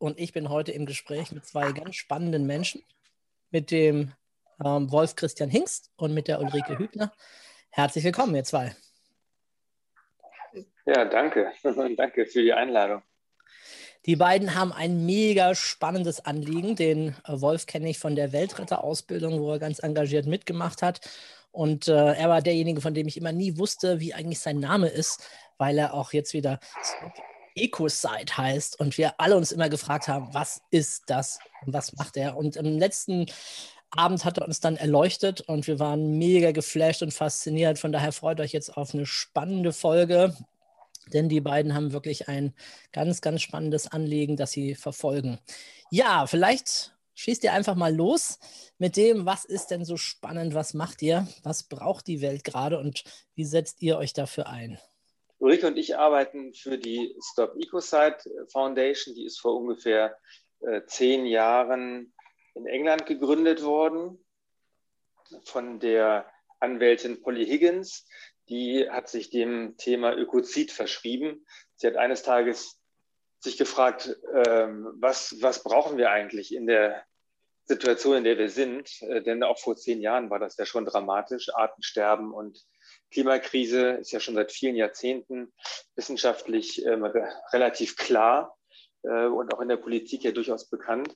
Und ich bin heute im Gespräch mit zwei ganz spannenden Menschen, mit dem ähm, Wolf Christian Hingst und mit der Ulrike Hübner. Herzlich willkommen, ihr zwei. Ja, danke. danke für die Einladung. Die beiden haben ein mega spannendes Anliegen. Den äh, Wolf kenne ich von der Weltretter-Ausbildung, wo er ganz engagiert mitgemacht hat. Und äh, er war derjenige, von dem ich immer nie wusste, wie eigentlich sein Name ist, weil er auch jetzt wieder EcoSite heißt und wir alle uns immer gefragt haben, was ist das und was macht er? Und im letzten Abend hat er uns dann erleuchtet und wir waren mega geflasht und fasziniert. Von daher freut euch jetzt auf eine spannende Folge, denn die beiden haben wirklich ein ganz, ganz spannendes Anliegen, das sie verfolgen. Ja, vielleicht schießt ihr einfach mal los mit dem, was ist denn so spannend, was macht ihr, was braucht die Welt gerade und wie setzt ihr euch dafür ein? Ulrike und ich arbeiten für die Stop Ecocide Foundation. Die ist vor ungefähr äh, zehn Jahren in England gegründet worden von der Anwältin Polly Higgins. Die hat sich dem Thema Ökozid verschrieben. Sie hat eines Tages sich gefragt, ähm, was, was brauchen wir eigentlich in der Situation, in der wir sind? Äh, denn auch vor zehn Jahren war das ja schon dramatisch, Artensterben und Klimakrise ist ja schon seit vielen Jahrzehnten wissenschaftlich ähm, relativ klar äh, und auch in der Politik ja durchaus bekannt.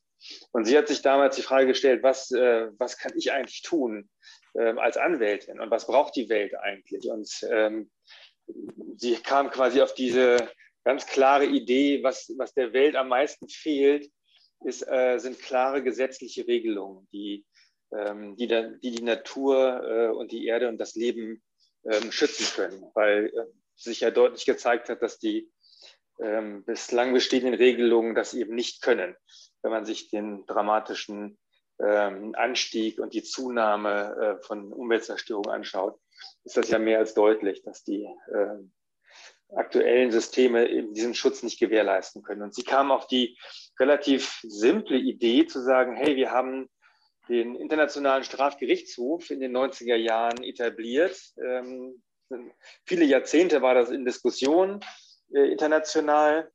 Und sie hat sich damals die Frage gestellt, was, äh, was kann ich eigentlich tun äh, als Anwältin und was braucht die Welt eigentlich? Und ähm, sie kam quasi auf diese ganz klare Idee, was, was der Welt am meisten fehlt, ist, äh, sind klare gesetzliche Regelungen, die, ähm, die, da, die, die Natur äh, und die Erde und das Leben ähm, schützen können, weil äh, sich ja deutlich gezeigt hat, dass die ähm, bislang bestehenden Regelungen das eben nicht können. Wenn man sich den dramatischen ähm, Anstieg und die Zunahme äh, von Umweltzerstörung anschaut, ist das ja mehr als deutlich, dass die äh, aktuellen Systeme eben diesen Schutz nicht gewährleisten können. Und sie kam auf die relativ simple Idee zu sagen, hey, wir haben den Internationalen Strafgerichtshof in den 90er Jahren etabliert. Ähm, viele Jahrzehnte war das in Diskussion äh, international,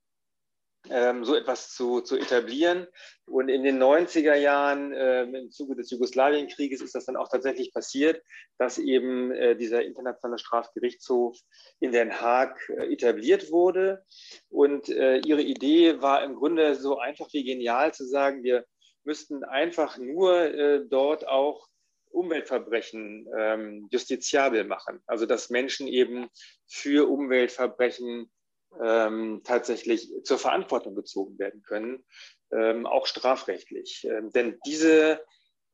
ähm, so etwas zu, zu etablieren. Und in den 90er Jahren, äh, im Zuge des Jugoslawienkrieges, ist das dann auch tatsächlich passiert, dass eben äh, dieser Internationale Strafgerichtshof in Den Haag äh, etabliert wurde. Und äh, ihre Idee war im Grunde so einfach wie genial zu sagen, wir müssten einfach nur äh, dort auch Umweltverbrechen ähm, justiziabel machen. Also dass Menschen eben für Umweltverbrechen ähm, tatsächlich zur Verantwortung gezogen werden können, ähm, auch strafrechtlich. Ähm, denn diese,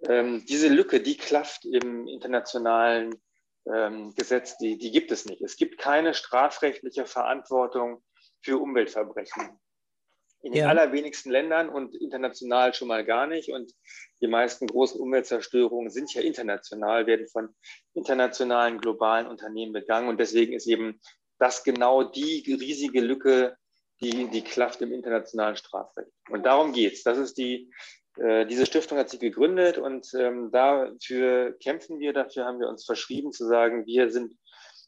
ähm, diese Lücke, die klafft im internationalen ähm, Gesetz, die, die gibt es nicht. Es gibt keine strafrechtliche Verantwortung für Umweltverbrechen in den ja. allerwenigsten Ländern und international schon mal gar nicht. Und die meisten großen Umweltzerstörungen sind ja international, werden von internationalen, globalen Unternehmen begangen. Und deswegen ist eben das genau die riesige Lücke, die, die klafft im internationalen Strafrecht. Und darum geht's. Das ist die, äh, diese Stiftung hat sich gegründet und ähm, dafür kämpfen wir, dafür haben wir uns verschrieben zu sagen, wir sind,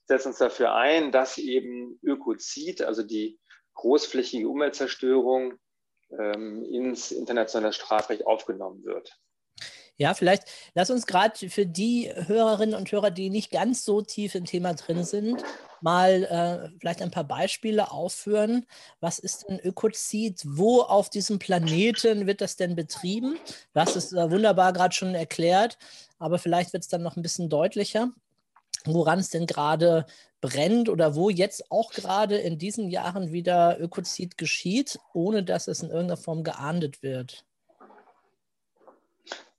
setzen uns dafür ein, dass eben Ökozid, also die großflächige Umweltzerstörung ähm, ins internationale Strafrecht aufgenommen wird. Ja, vielleicht lass uns gerade für die Hörerinnen und Hörer, die nicht ganz so tief im Thema drin sind, mal äh, vielleicht ein paar Beispiele aufführen. Was ist denn Ökozid? Wo auf diesem Planeten wird das denn betrieben? Hast es äh, wunderbar gerade schon erklärt, aber vielleicht wird es dann noch ein bisschen deutlicher woran es denn gerade brennt oder wo jetzt auch gerade in diesen Jahren wieder Ökozid geschieht, ohne dass es in irgendeiner Form geahndet wird?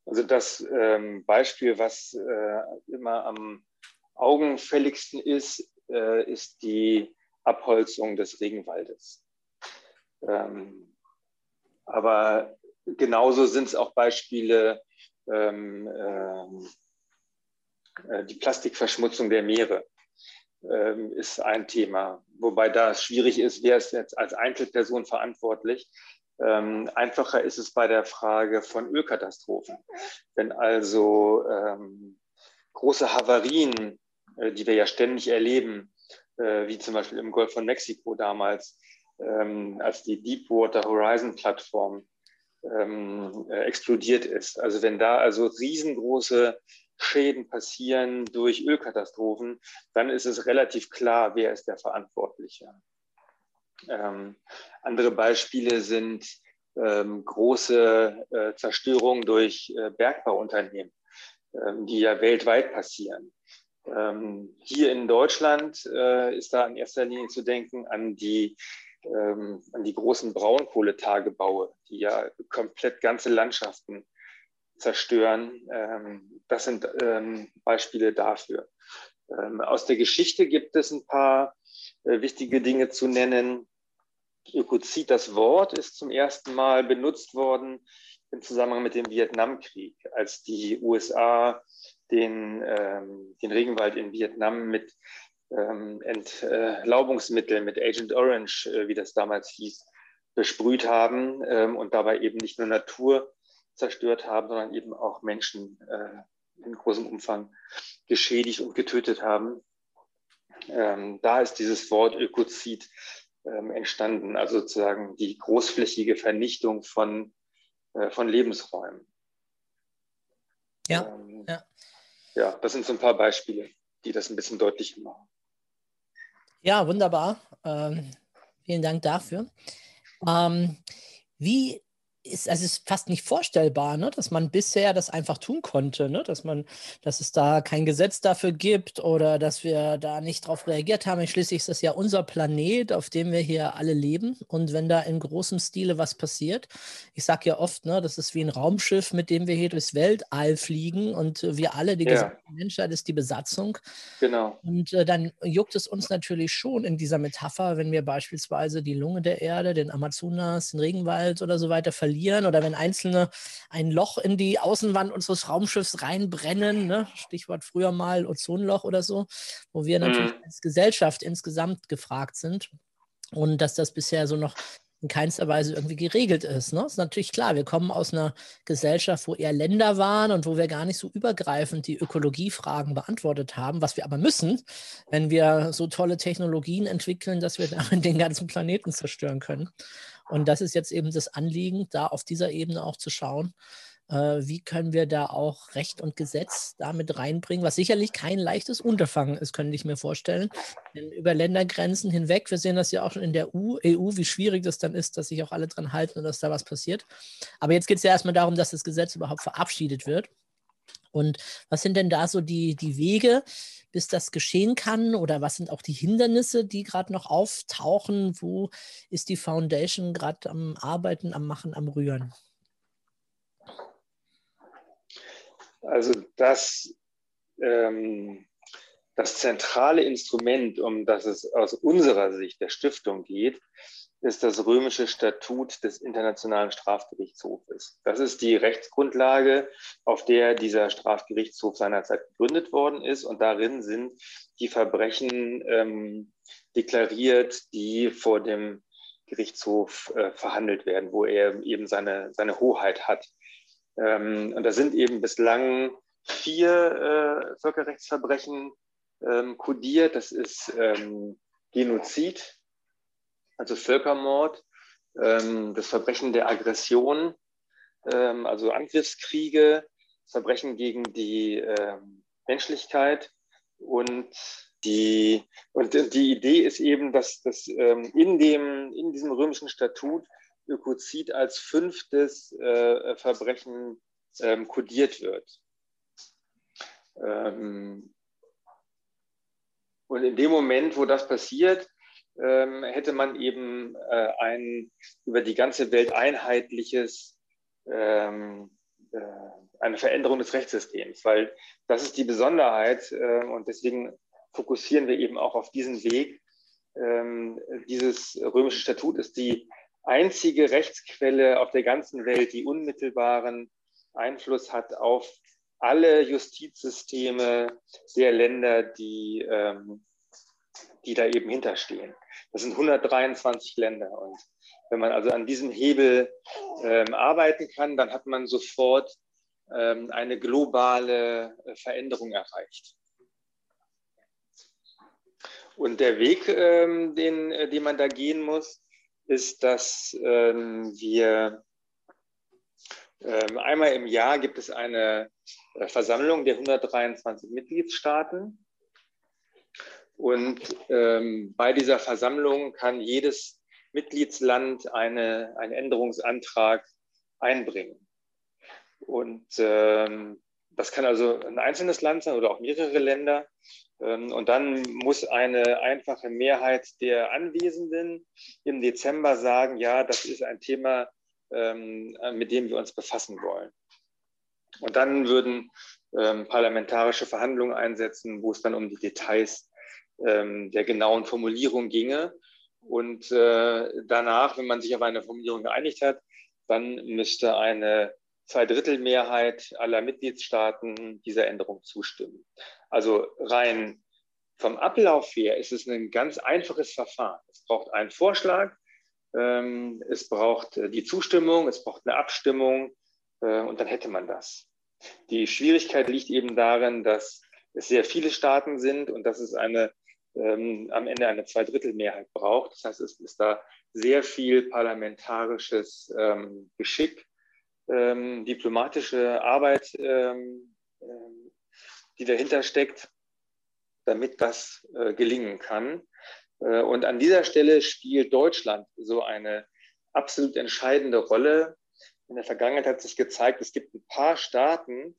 Also das ähm, Beispiel, was äh, immer am augenfälligsten ist, äh, ist die Abholzung des Regenwaldes. Ähm, aber genauso sind es auch Beispiele, ähm, äh, die Plastikverschmutzung der Meere ähm, ist ein Thema, wobei da schwierig ist, wer ist jetzt als Einzelperson verantwortlich. Ähm, einfacher ist es bei der Frage von Ölkatastrophen. Wenn also ähm, große Havarien, äh, die wir ja ständig erleben, äh, wie zum Beispiel im Golf von Mexiko damals, ähm, als die Deepwater Horizon Plattform ähm, äh, explodiert ist. Also wenn da also riesengroße Schäden passieren durch Ölkatastrophen, dann ist es relativ klar, wer ist der Verantwortliche. Ähm, andere Beispiele sind ähm, große äh, Zerstörungen durch äh, Bergbauunternehmen, ähm, die ja weltweit passieren. Ähm, hier in Deutschland äh, ist da in erster Linie zu denken an die, ähm, an die großen Braunkohletagebaue, die ja komplett ganze Landschaften zerstören. Ähm, das sind Beispiele dafür. aus der Geschichte gibt es ein paar äh, wichtige Dinge zu nennen. Ökozid, das Wort, ist zum ersten Mal benutzt worden im Zusammenhang mit dem Vietnamkrieg, als die USA den, ähm, den Regenwald in Vietnam mit ähm, Entlaubungsmitteln, mit Agent Orange, äh, wie das damals hieß, besprüht haben ähm, und dabei eben nicht nur Natur zerstört haben, sondern eben auch Menschen äh, in großem Umfang geschädigt und getötet haben. Ähm, da ist dieses Wort Ökozid ähm, entstanden, also sozusagen die großflächige Vernichtung von, äh, von Lebensräumen. Ja, ähm, ja. ja, das sind so ein paar Beispiele, die das ein bisschen deutlicher machen. Ja, wunderbar. Ähm, vielen Dank dafür. Ähm, wie ist, also ist fast nicht vorstellbar, ne, dass man bisher das einfach tun konnte, ne, dass man, dass es da kein Gesetz dafür gibt oder dass wir da nicht darauf reagiert haben. Schließlich ist das ja unser Planet, auf dem wir hier alle leben. Und wenn da in großem Stile was passiert, ich sage ja oft, ne, das ist wie ein Raumschiff, mit dem wir hier durchs Weltall fliegen und wir alle, die ja. gesamte Menschheit ist die Besatzung. Genau. Und äh, dann juckt es uns natürlich schon in dieser Metapher, wenn wir beispielsweise die Lunge der Erde, den Amazonas, den Regenwald oder so weiter verlieren verlieren oder wenn Einzelne ein Loch in die Außenwand unseres Raumschiffs reinbrennen, ne? Stichwort früher mal Ozonloch oder so, wo wir natürlich mhm. als Gesellschaft insgesamt gefragt sind. Und dass das bisher so noch in keinster Weise irgendwie geregelt ist. Ne? Ist natürlich klar, wir kommen aus einer Gesellschaft, wo eher Länder waren und wo wir gar nicht so übergreifend die Ökologiefragen beantwortet haben, was wir aber müssen, wenn wir so tolle Technologien entwickeln, dass wir damit den ganzen Planeten zerstören können. Und das ist jetzt eben das Anliegen, da auf dieser Ebene auch zu schauen, äh, wie können wir da auch Recht und Gesetz damit reinbringen, was sicherlich kein leichtes Unterfangen ist, könnte ich mir vorstellen. Denn über Ländergrenzen hinweg, wir sehen das ja auch schon in der EU, EU wie schwierig das dann ist, dass sich auch alle dran halten und dass da was passiert. Aber jetzt geht es ja erstmal darum, dass das Gesetz überhaupt verabschiedet wird. Und was sind denn da so die, die Wege, bis das geschehen kann? Oder was sind auch die Hindernisse, die gerade noch auftauchen? Wo ist die Foundation gerade am Arbeiten, am Machen, am Rühren? Also das, ähm, das zentrale Instrument, um das es aus unserer Sicht der Stiftung geht, ist das römische Statut des Internationalen Strafgerichtshofes. Das ist die Rechtsgrundlage, auf der dieser Strafgerichtshof seinerzeit gegründet worden ist. Und darin sind die Verbrechen ähm, deklariert, die vor dem Gerichtshof äh, verhandelt werden, wo er eben seine, seine Hoheit hat. Ähm, und da sind eben bislang vier äh, Völkerrechtsverbrechen ähm, kodiert. Das ist ähm, Genozid, also Völkermord, ähm, das Verbrechen der Aggression, ähm, also Angriffskriege, Verbrechen gegen die ähm, Menschlichkeit und die, und die Idee ist eben, dass, dass ähm, in, dem, in diesem römischen Statut Ökozid als fünftes äh, Verbrechen ähm, kodiert wird. Ähm, und in dem Moment, wo das passiert, ähm, hätte man eben äh, ein über die ganze Welt einheitliches, ähm, äh, eine Veränderung des Rechtssystems, weil das ist die Besonderheit äh, und deswegen fokussieren wir eben auch auf diesen Weg. Ähm, dieses römische Statut ist die einzige Rechtsquelle auf der ganzen Welt, die unmittelbaren Einfluss hat auf alle Justizsysteme der Länder, die, ähm, die da eben hinterstehen. Das sind 123 Länder. Und wenn man also an diesem Hebel ähm, arbeiten kann, dann hat man sofort ähm, eine globale äh, Veränderung erreicht. Und der Weg, ähm, den, äh, den man da gehen muss, ist, dass ähm, wir ähm, einmal im Jahr gibt es eine äh, Versammlung der 123 Mitgliedstaaten. Und ähm, bei dieser Versammlung kann jedes Mitgliedsland eine, einen Änderungsantrag einbringen. Und ähm, das kann also ein einzelnes Land sein oder auch mehrere Länder. Ähm, und dann muss eine einfache Mehrheit der Anwesenden im Dezember sagen, ja, das ist ein Thema, ähm, mit dem wir uns befassen wollen. Und dann würden ähm, parlamentarische Verhandlungen einsetzen, wo es dann um die Details der genauen Formulierung ginge. Und äh, danach, wenn man sich auf eine Formulierung geeinigt hat, dann müsste eine Zweidrittelmehrheit aller Mitgliedstaaten dieser Änderung zustimmen. Also rein vom Ablauf her ist es ein ganz einfaches Verfahren. Es braucht einen Vorschlag, ähm, es braucht die Zustimmung, es braucht eine Abstimmung äh, und dann hätte man das. Die Schwierigkeit liegt eben darin, dass es sehr viele Staaten sind und dass es eine, ähm, am Ende eine Zweidrittelmehrheit braucht. Das heißt, es ist da sehr viel parlamentarisches ähm, Geschick ähm, diplomatische Arbeit, ähm, ähm, die dahinter steckt, damit das äh, gelingen kann. Äh, und an dieser Stelle spielt Deutschland so eine absolut entscheidende Rolle. In der Vergangenheit hat sich gezeigt, es gibt ein paar Staaten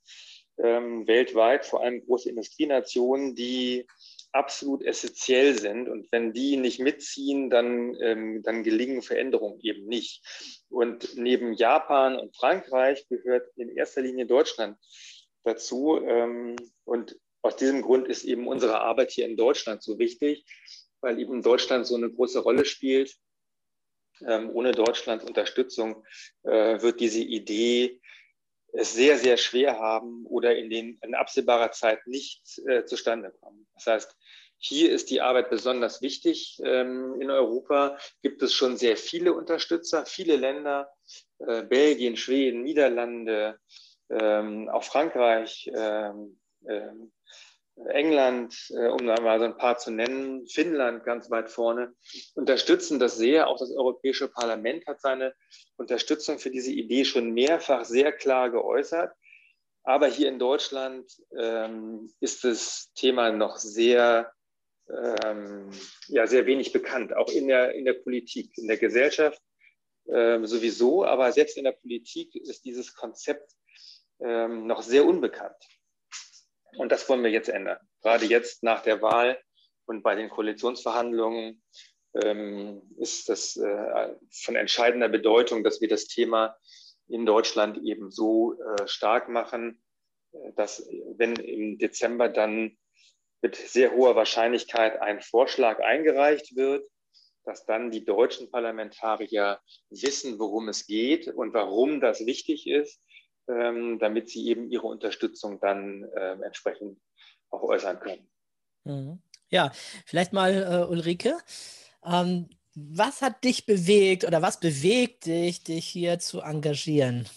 ähm, weltweit, vor allem große Industrienationen, die absolut essentiell sind. Und wenn die nicht mitziehen, dann, ähm, dann gelingen Veränderungen eben nicht. Und neben Japan und Frankreich gehört in erster Linie Deutschland dazu. Ähm, und aus diesem Grund ist eben unsere Arbeit hier in Deutschland so wichtig, weil eben Deutschland so eine große Rolle spielt. Ähm, ohne Deutschlands Unterstützung äh, wird diese Idee es sehr, sehr schwer haben oder in, den, in absehbarer Zeit nicht äh, zustande kommen. Das heißt, hier ist die Arbeit besonders wichtig. Ähm, in Europa gibt es schon sehr viele Unterstützer, viele Länder, äh, Belgien, Schweden, Niederlande, ähm, auch Frankreich, ähm, England, äh, um da mal so ein paar zu nennen, Finnland ganz weit vorne, unterstützen das sehr. Auch das Europäische Parlament hat seine Unterstützung für diese Idee schon mehrfach sehr klar geäußert. Aber hier in Deutschland ähm, ist das Thema noch sehr ähm, ja, sehr wenig bekannt, auch in der, in der Politik, in der Gesellschaft ähm, sowieso, aber selbst in der Politik ist dieses Konzept ähm, noch sehr unbekannt. Und das wollen wir jetzt ändern. Gerade jetzt nach der Wahl und bei den Koalitionsverhandlungen ähm, ist das äh, von entscheidender Bedeutung, dass wir das Thema in Deutschland eben so äh, stark machen, äh, dass wenn im Dezember dann mit sehr hoher Wahrscheinlichkeit ein Vorschlag eingereicht wird, dass dann die deutschen Parlamentarier wissen, worum es geht und warum das wichtig ist, damit sie eben ihre Unterstützung dann äh, entsprechend auch äußern können. Mhm. Ja, vielleicht mal äh, Ulrike. Ähm, was hat dich bewegt oder was bewegt dich, dich hier zu engagieren?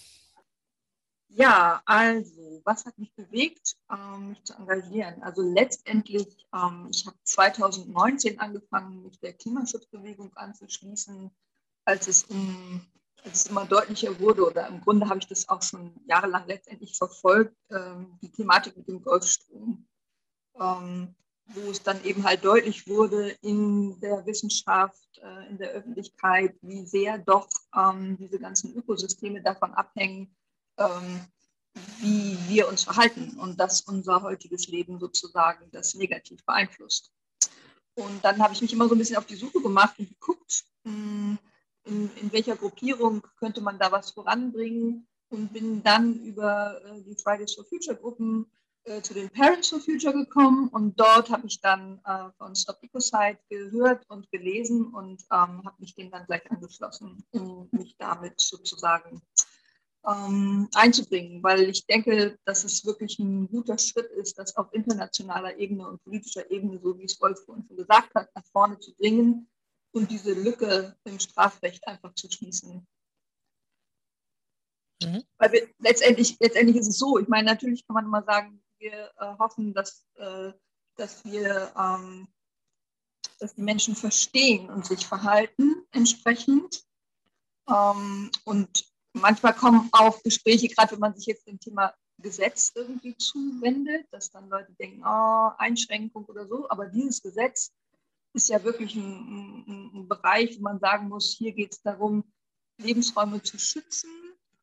Ja, also, was hat mich bewegt, ähm, mich zu engagieren? Also letztendlich, ähm, ich habe 2019 angefangen, mit der Klimaschutzbewegung anzuschließen, als es, um, als es immer deutlicher wurde, oder im Grunde habe ich das auch schon jahrelang letztendlich verfolgt, ähm, die Thematik mit dem Golfstrom, ähm, wo es dann eben halt deutlich wurde in der Wissenschaft, äh, in der Öffentlichkeit, wie sehr doch ähm, diese ganzen Ökosysteme davon abhängen, ähm, wie wir uns verhalten und dass unser heutiges Leben sozusagen das negativ beeinflusst. Und dann habe ich mich immer so ein bisschen auf die Suche gemacht und geguckt, hm, in, in welcher Gruppierung könnte man da was voranbringen? Und bin dann über äh, die Fridays for Future Gruppen äh, zu den Parents for Future gekommen. Und dort habe ich dann äh, von Stop Ecocide gehört und gelesen und ähm, habe mich dem dann gleich angeschlossen, um mich damit sozusagen ähm, einzubringen, weil ich denke, dass es wirklich ein guter Schritt ist, das auf internationaler Ebene und politischer Ebene, so wie es Wolf vorhin schon gesagt hat, nach vorne zu bringen und diese Lücke im Strafrecht einfach zu schließen. Mhm. Weil wir, letztendlich, letztendlich ist es so, ich meine, natürlich kann man immer sagen, wir äh, hoffen, dass, äh, dass wir ähm, dass die Menschen verstehen und sich verhalten entsprechend. Ähm, und manchmal kommen auch Gespräche, gerade wenn man sich jetzt dem Thema Gesetz irgendwie zuwendet, dass dann Leute denken, oh, Einschränkung oder so. Aber dieses Gesetz ist ja wirklich ein, ein, ein Bereich, wo man sagen muss, hier geht es darum, Lebensräume zu schützen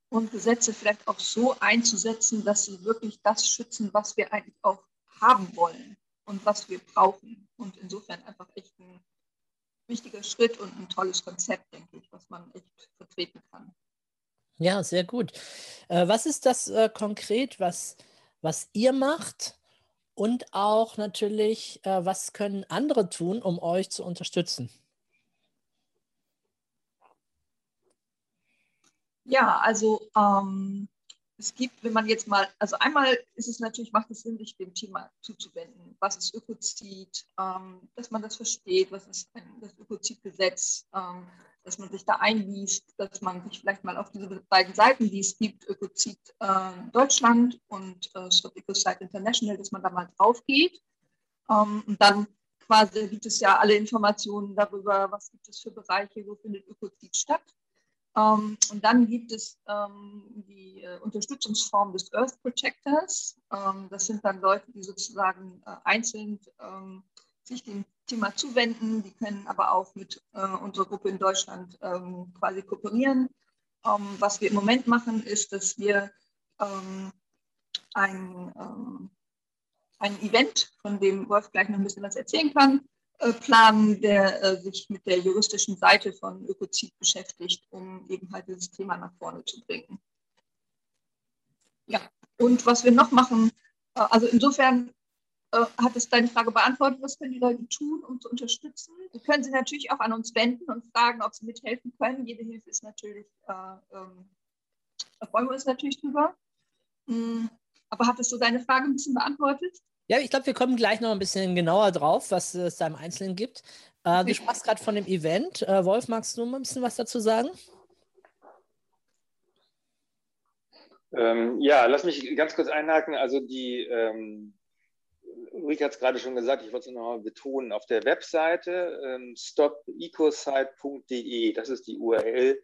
und Gesetze vielleicht auch so einzusetzen, dass sie wirklich das schützen, was wir eigentlich auch haben wollen und was wir brauchen. Und insofern einfach echt ein wichtiger Schritt und ein tolles Konzept, denke ich, was man echt vertreten kann. Ja, sehr gut. Äh, was ist das äh, konkret, was, was ihr macht? Und auch natürlich, äh, was können andere tun, um euch zu unterstützen? Ja, also ähm, es gibt, wenn man jetzt mal, also einmal ist es natürlich, macht es Sinn, sich dem Thema zuzuwenden. Was ist Ökozid? Ähm, dass man das versteht, was ist ein, das Ökozidgesetz, ähm, dass man sich da einliest, dass man sich vielleicht mal auf diese beiden Seiten, die es gibt, Ökozid äh, Deutschland und äh, Stop Ecocide International, dass man da mal drauf geht. Ähm, und dann quasi gibt es ja alle Informationen darüber, was gibt es für Bereiche, wo findet Ökozid statt. Ähm, und dann gibt es ähm, die äh, Unterstützungsform des Earth Protectors. Ähm, das sind dann Leute, die sozusagen äh, einzeln ähm, sich dem Thema zuwenden. Die können aber auch mit äh, unserer Gruppe in Deutschland ähm, quasi kooperieren. Ähm, was wir im Moment machen, ist, dass wir ein, ein Event, von dem Wolf gleich noch ein bisschen was erzählen kann, planen, der äh, sich mit der juristischen Seite von Ökozid beschäftigt, um eben halt dieses Thema nach vorne zu bringen. Ja, und was wir noch machen, äh, also insofern äh, hat es deine Frage beantwortet, was können die Leute tun, um zu unterstützen? Sie können sich natürlich auch an uns wenden und fragen, ob sie mithelfen können. Jede Hilfe ist natürlich, äh, ähm, da freuen wir uns natürlich drüber. Mhm. Aber hat es so deine Frage ein bisschen beantwortet? Ja, ich glaube, wir kommen gleich noch ein bisschen genauer drauf, was es da im Einzelnen gibt. Äh, du sprachst gerade von dem Event. Äh, Wolf, magst du mal ein bisschen was dazu sagen? Ähm, ja, lass mich ganz kurz einhaken. Also die ähm, Ulrike hat es gerade schon gesagt, ich wollte es nochmal betonen, auf der Webseite ähm, stopecosite.de, das ist die URL,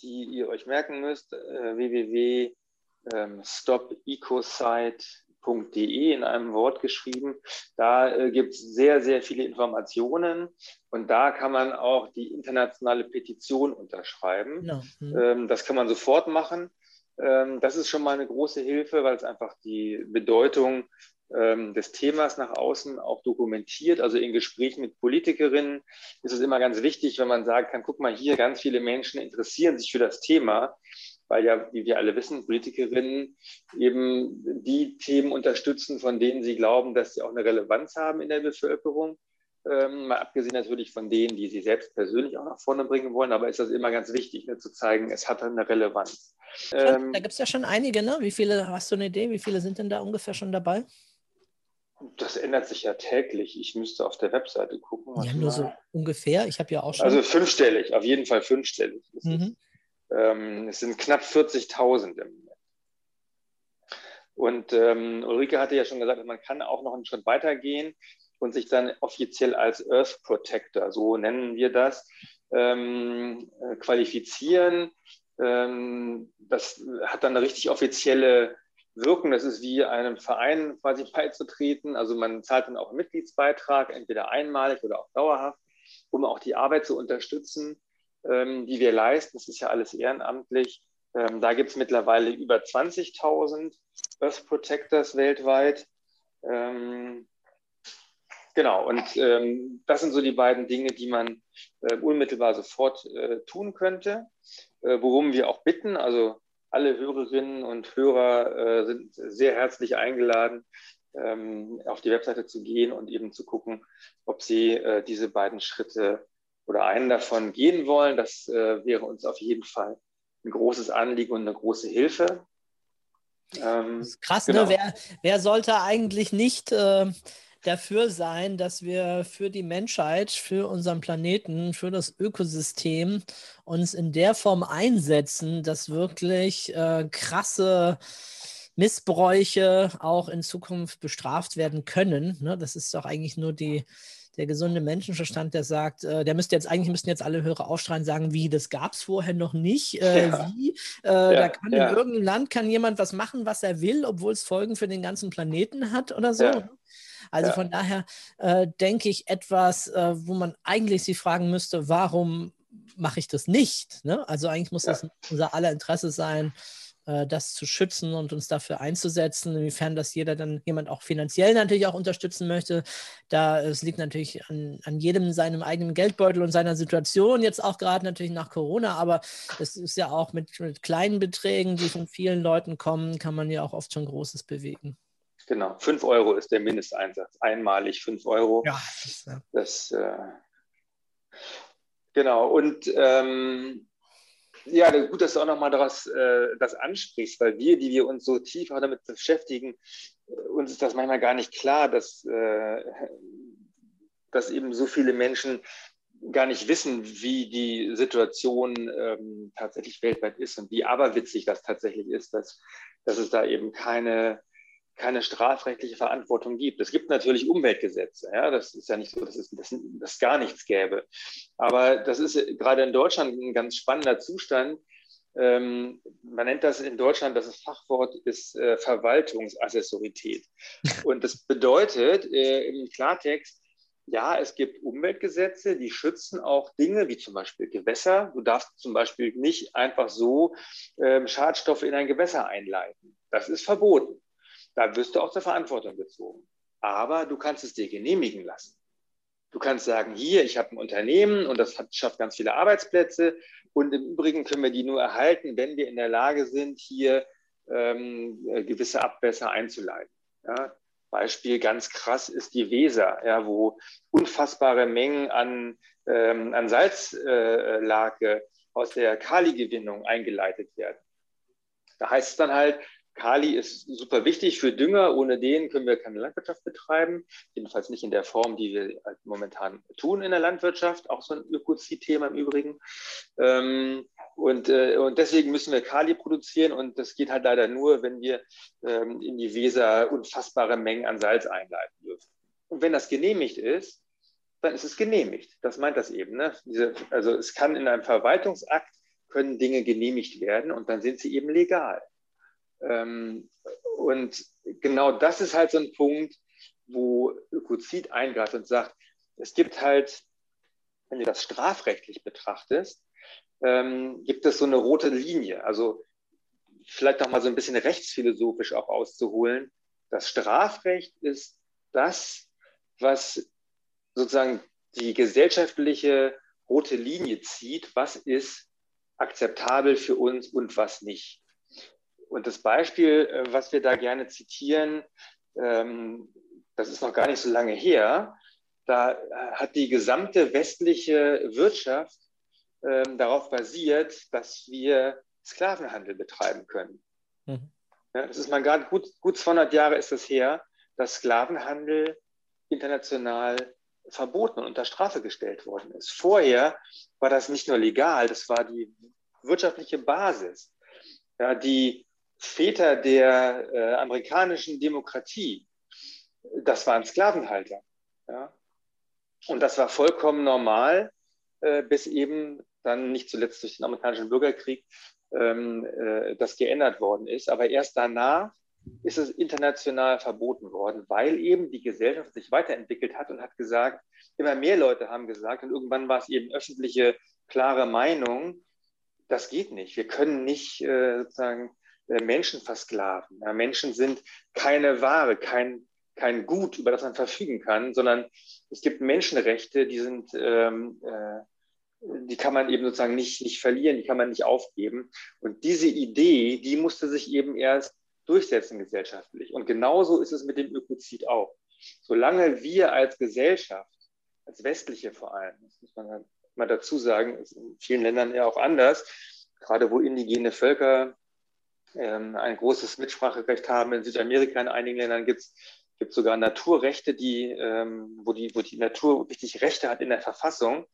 die ihr euch merken müsst, äh, www.stopecosite.de www.de in einem Wort geschrieben. Da äh, gibt es sehr, sehr viele Informationen und da kann man auch die internationale Petition unterschreiben. Ja. Mhm. Ähm, das kann man sofort machen. Ähm, das ist schon mal eine große Hilfe, weil es einfach die Bedeutung ähm, des Themas nach außen auch dokumentiert. Also in Gesprächen mit Politikerinnen ist es immer ganz wichtig, wenn man sagen kann, guck mal hier, ganz viele Menschen interessieren sich für das Thema weil ja, wie wir alle wissen, Politikerinnen eben die Themen unterstützen, von denen sie glauben, dass sie auch eine Relevanz haben in der Bevölkerung. Ähm, mal abgesehen natürlich von denen, die sie selbst persönlich auch nach vorne bringen wollen, aber ist das immer ganz wichtig, ne, zu zeigen, es hat eine Relevanz. Ähm, da gibt es ja schon einige, ne? Wie viele, hast du eine Idee, wie viele sind denn da ungefähr schon dabei? Das ändert sich ja täglich. Ich müsste auf der Webseite gucken. Ja, nur so ungefähr. Ich habe ja auch schon. Also fünfstellig, auf jeden Fall fünfstellig. Mhm. Ähm, es sind knapp 40.000 im Moment. Und ähm, Ulrike hatte ja schon gesagt, man kann auch noch einen Schritt weitergehen und sich dann offiziell als Earth Protector, so nennen wir das, ähm, äh, qualifizieren. Ähm, das hat dann eine richtig offizielle Wirkung. Das ist wie einem Verein quasi beizutreten. Also man zahlt dann auch einen Mitgliedsbeitrag, entweder einmalig oder auch dauerhaft, um auch die Arbeit zu unterstützen ähm, die wir leisten. Das ist ja alles ehrenamtlich. Ähm, da gibt es mittlerweile über 20.000 Earth Protectors weltweit. Ähm, genau, und ähm, das sind so die beiden Dinge, die man äh, unmittelbar sofort äh, tun könnte, äh, worum wir auch bitten. Also alle Hörerinnen und Hörer äh, sind sehr herzlich eingeladen, ähm, auf die Webseite zu gehen und eben zu gucken, ob sie äh, diese beiden Schritte oder einen davon gehen wollen. Das äh, wäre uns auf jeden Fall ein großes Anliegen und eine große Hilfe. Ähm, das ist krass, ne? genau. ne? Wer, wer sollte eigentlich nicht äh, dafür sein, dass wir für die Menschheit, für unseren Planeten, für das Ökosystem uns in der Form einsetzen, dass wirklich äh, krasse Missbräuche auch in Zukunft bestraft werden können. Ne? Das ist doch eigentlich nur die, der gesunde Menschenverstand, der sagt, äh, der müsste jetzt eigentlich müssten jetzt alle Hörer aufschreien, sagen, wie, das gab es vorher noch nicht. Äh, ja. Wie? Äh, ja, da kann ja. in irgendeinem Land kann jemand was machen, was er will, obwohl es Folgen für den ganzen Planeten hat oder so. Ne? Also von daher äh, denke ich etwas, äh, wo man eigentlich sich fragen müsste, warum mache ich das nicht? Ne? Also eigentlich muss das unser aller Interesse sein, das zu schützen und uns dafür einzusetzen, inwiefern das jeder dann jemand auch finanziell natürlich auch unterstützen möchte. Da es liegt natürlich an, an jedem seinem eigenen Geldbeutel und seiner Situation, jetzt auch gerade natürlich nach Corona, aber es ist ja auch mit, mit kleinen Beträgen, die von vielen Leuten kommen, kann man ja auch oft schon Großes bewegen. Genau, 5 Euro ist der Mindesteinsatz. Einmalig 5 Euro. Ja, das, ja. das äh, genau. Und ähm, ja, gut, dass du auch nochmal das, äh, das ansprichst, weil wir, die wir uns so tief auch damit beschäftigen, äh, uns ist das manchmal gar nicht klar, dass, äh, dass eben so viele Menschen gar nicht wissen, wie die Situation ähm, tatsächlich weltweit ist und wie aberwitzig das tatsächlich ist, dass, dass es da eben keine keine strafrechtliche Verantwortung gibt. Es gibt natürlich Umweltgesetze. Ja, das ist ja nicht so, dass es, dass es gar nichts gäbe. Aber das ist gerade in Deutschland ein ganz spannender Zustand. Ähm, man nennt das in Deutschland, das Fachwort ist äh, Verwaltungsassessorität. Und das bedeutet äh, im Klartext, ja, es gibt Umweltgesetze, die schützen auch Dinge wie zum Beispiel Gewässer. Du darfst zum Beispiel nicht einfach so ähm, Schadstoffe in ein Gewässer einleiten. Das ist verboten. Da wirst du auch zur Verantwortung gezogen. Aber du kannst es dir genehmigen lassen. Du kannst sagen, hier, ich habe ein Unternehmen und das hat, schafft ganz viele Arbeitsplätze. Und im Übrigen können wir die nur erhalten, wenn wir in der Lage sind, hier ähm, gewisse Abwässer einzuleiten. Ja? Beispiel ganz krass ist die Weser, ja, wo unfassbare Mengen an, ähm, an Salzlake äh, aus der Kali-Gewinnung eingeleitet werden. Da heißt es dann halt, Kali ist super wichtig für Dünger. Ohne den können wir keine Landwirtschaft betreiben. Jedenfalls nicht in der Form, die wir halt momentan tun in der Landwirtschaft. Auch so ein Ökozid-Thema im Übrigen. Ähm, und, äh, und deswegen müssen wir Kali produzieren. Und das geht halt leider nur, wenn wir ähm, in die Weser unfassbare Mengen an Salz einleiten dürfen. Und wenn das genehmigt ist, dann ist es genehmigt. Das meint das eben. Ne? Diese, also es kann in einem Verwaltungsakt können Dinge genehmigt werden und dann sind sie eben legal. Ähm, und genau das ist halt so ein Punkt, wo Ökozid eingreift und sagt, es gibt halt, wenn du das strafrechtlich betrachtest, ähm, gibt es so eine rote Linie. Also vielleicht noch mal so ein bisschen rechtsphilosophisch auch auszuholen. Das Strafrecht ist das, was sozusagen die gesellschaftliche rote Linie zieht, was ist akzeptabel für uns und was nicht. Und das Beispiel, äh, was wir da gerne zitieren, ähm, das ist noch gar nicht so lange her. Da äh, hat die gesamte westliche Wirtschaft ähm, darauf basiert, dass wir Sklavenhandel betreiben können. Mhm. das ist mal gerade gut, gut 200 Jahre ist es her, dass Sklavenhandel international verboten und unter Strafe gestellt worden ist. Vorher war das nicht nur legal, das war die wirtschaftliche Basis. Ja, die Väter der äh, amerikanischen Demokratie, das waren Sklavenhalter. Ja? Und das war vollkommen normal, äh, bis eben dann nicht zuletzt durch den amerikanischen Bürgerkrieg ähm, äh, das geändert worden ist. Aber erst danach ist es international verboten worden, weil eben die Gesellschaft sich weiterentwickelt hat und hat gesagt, immer mehr Leute haben gesagt, und irgendwann war es eben öffentliche, klare Meinung, das geht nicht. Wir können nicht äh, sozusagen Menschen versklaven. Ja, Menschen sind keine Ware, kein, kein Gut, über das man verfügen kann, sondern es gibt Menschenrechte, die sind, ähm, äh, die kann man eben sozusagen nicht, nicht verlieren, die kann man nicht aufgeben. Und diese Idee, die musste sich eben erst durchsetzen gesellschaftlich. Und genauso ist es mit dem Ökozid auch. Solange wir als Gesellschaft, als westliche vor allem, das muss man halt mal dazu sagen, ist in vielen Ländern ja auch anders, gerade wo indigene Völker ähm, ein großes Mitspracherecht haben. In Südamerika in einigen Ländern gibt es gibt sogar Naturrechte, die, ähm, wo, die, wo die Natur richtig Rechte hat in der Verfassung.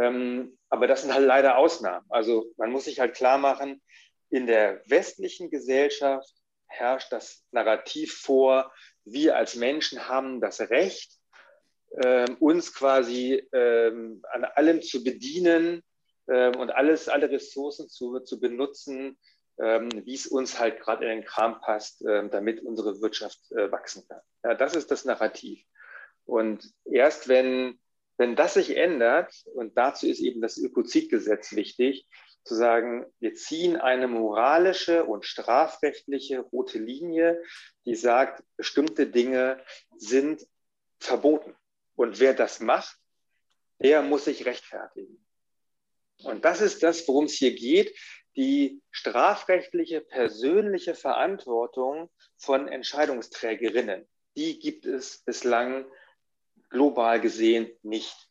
Ähm, aber das sind halt leider Ausnahmen. Also man muss sich halt klar machen, in der westlichen Gesellschaft herrscht das Narrativ vor, wir als Menschen haben das Recht, ähm, uns quasi ähm, an allem zu bedienen ähm, und alles, alle Ressourcen zu, zu benutzen, wie es uns halt gerade in den Kram passt, äh, damit unsere Wirtschaft äh, wachsen kann. Ja, das ist das Narrativ. Und erst wenn, wenn das sich ändert, und dazu ist eben das Ökozidgesetz wichtig, zu sagen, wir ziehen eine moralische und strafrechtliche rote Linie, die sagt, bestimmte Dinge sind verboten. Und wer das macht, der muss sich rechtfertigen. Und das ist das, worum es hier geht, die strafrechtliche persönliche Verantwortung von Entscheidungsträgerinnen. Die gibt es bislang global gesehen nicht.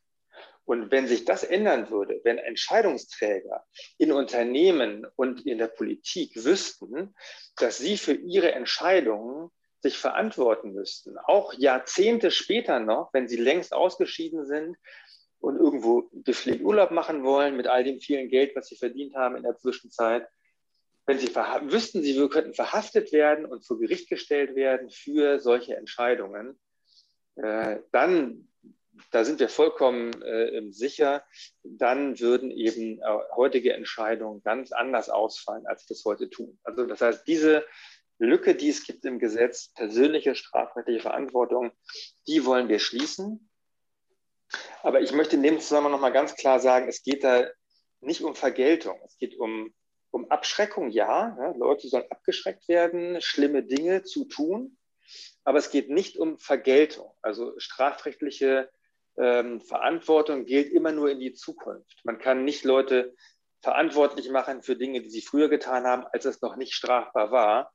Und wenn sich das ändern würde, wenn Entscheidungsträger in Unternehmen und in der Politik wüssten, dass sie für ihre Entscheidungen sich verantworten müssten, auch Jahrzehnte später noch, wenn sie längst ausgeschieden sind, und irgendwo gepflegt Urlaub machen wollen mit all dem vielen Geld, was sie verdient haben in der Zwischenzeit, wenn sie wüssten, sie könnten verhaftet werden und vor Gericht gestellt werden für solche Entscheidungen, äh, dann, da sind wir vollkommen äh, sicher, dann würden eben äh, heutige Entscheidungen ganz anders ausfallen, als sie das heute tun. Also das heißt, diese Lücke, die es gibt im Gesetz, persönliche strafrechtliche Verantwortung, die wollen wir schließen. Aber ich möchte in dem Zusammenhang nochmal ganz klar sagen, es geht da nicht um Vergeltung. Es geht um, um Abschreckung, ja. ja. Leute sollen abgeschreckt werden, schlimme Dinge zu tun. Aber es geht nicht um Vergeltung. Also strafrechtliche ähm, Verantwortung gilt immer nur in die Zukunft. Man kann nicht Leute verantwortlich machen für Dinge, die sie früher getan haben, als es noch nicht strafbar war.